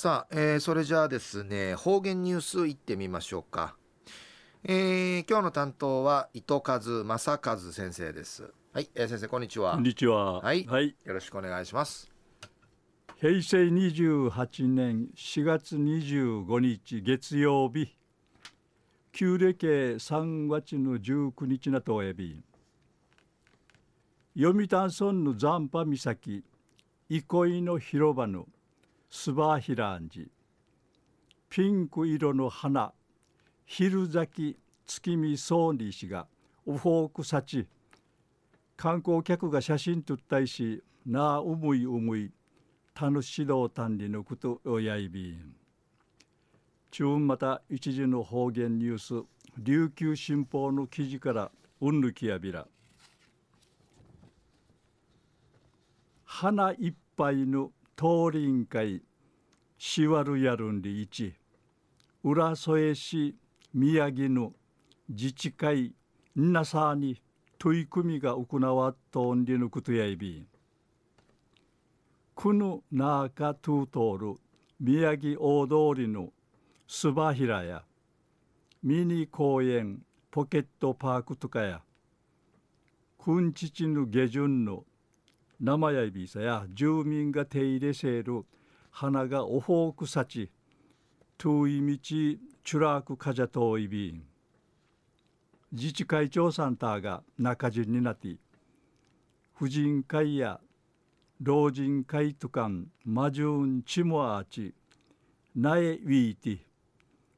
さあ、えー、それじゃあですね方言ニュースいってみましょうか、えー、今日の担当は糸数正和先生です。はい、えー、先生こんにちは。こんにちは。はい、はい、よろしくお願いします。平成28年4月25日月曜日。旧暦3月の19日なとおやび。読谷村の残波岬憩いの広場のスバヒランジ。ピンク色の花。昼咲き。月見ソーニー氏が。オフォークサチ。観光客が写真撮ったいし。なあ思い思い。楽しど単理のことをやいびん。中また一時の方言ニュース。琉球新報の記事から。うんぬきやびら。花いっぱいの通りん会しわるやるんりいち。浦添市宮城の自治会なさに取り組みが行わっとんりぬくとやいび。くぬなかと通る宮城大通りのすばひらやミニ公園ポケットパークとかやくんちちぬ下旬の生やいびさや住民が手入れせる花がおほうくさち遠い道チュラークカジャトイビン自治会長さんたが中人になって婦人会や老人会とかんマジュンチモアーチナエウィーティ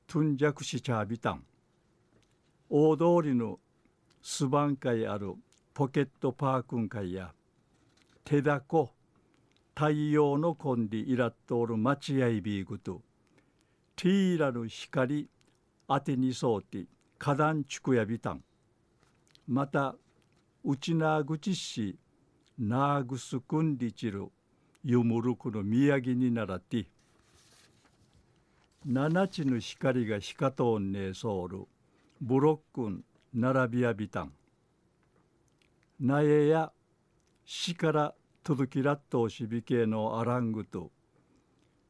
トゥンジャクシチャービタン。大通りのスバン会あるポケットパークン会や手だこ太陽のコンディイラットール待合ビーグとティーラの光当てにそうて花壇地区やビタン。また内なぐちしなぐすくんりちるゆむるくの宮城にならって七地の光がひかとんねえそうるブロックン並びやびたんなえやしから届きらっとしびけのアラングと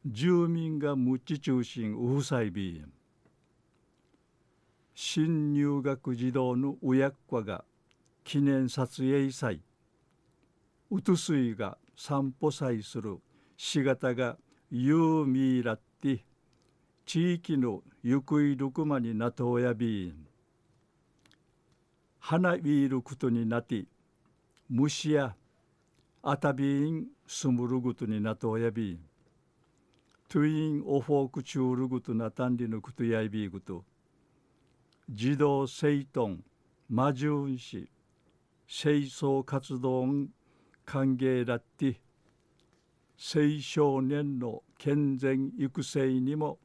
住民が無知中心うふさいびん。新入学児童の親子が記念撮影祭。うとすいが散歩祭する。しがたがユーミーラッティ地域のゆくいるくまになとおやびん。花びいることになって虫やあたびんすむるぐとになとおやびトゥインオフォークチュールぐとなたんりのくとやいびぐと児童生徒魔獣師清掃活動歓迎だって青少年の健全育成にも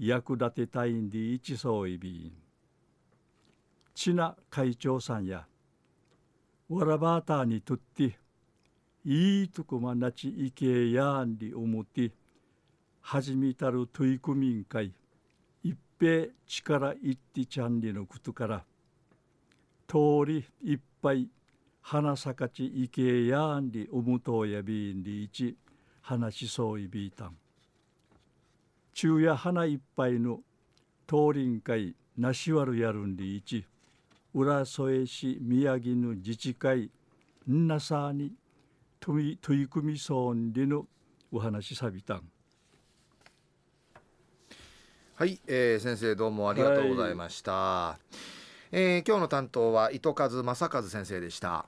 役立てたいんで一層いびんちな会長さんやわらばたにとっていいとこまなちいけやんり思って始めたる取り組みん会べ力いってちゃんりのことから。通りいっぱい花咲かちいけやんりおむとやびんりいち。話しそういびいたん。昼夜花いっぱいの。通りん会なしわるやるんりいち。浦添市宮城の自治会。んなさに取り組みそうにのお話さびたんはい、えー、先生どうもありがとうございました、はい、えー、今日の担当は糸数正和先生でした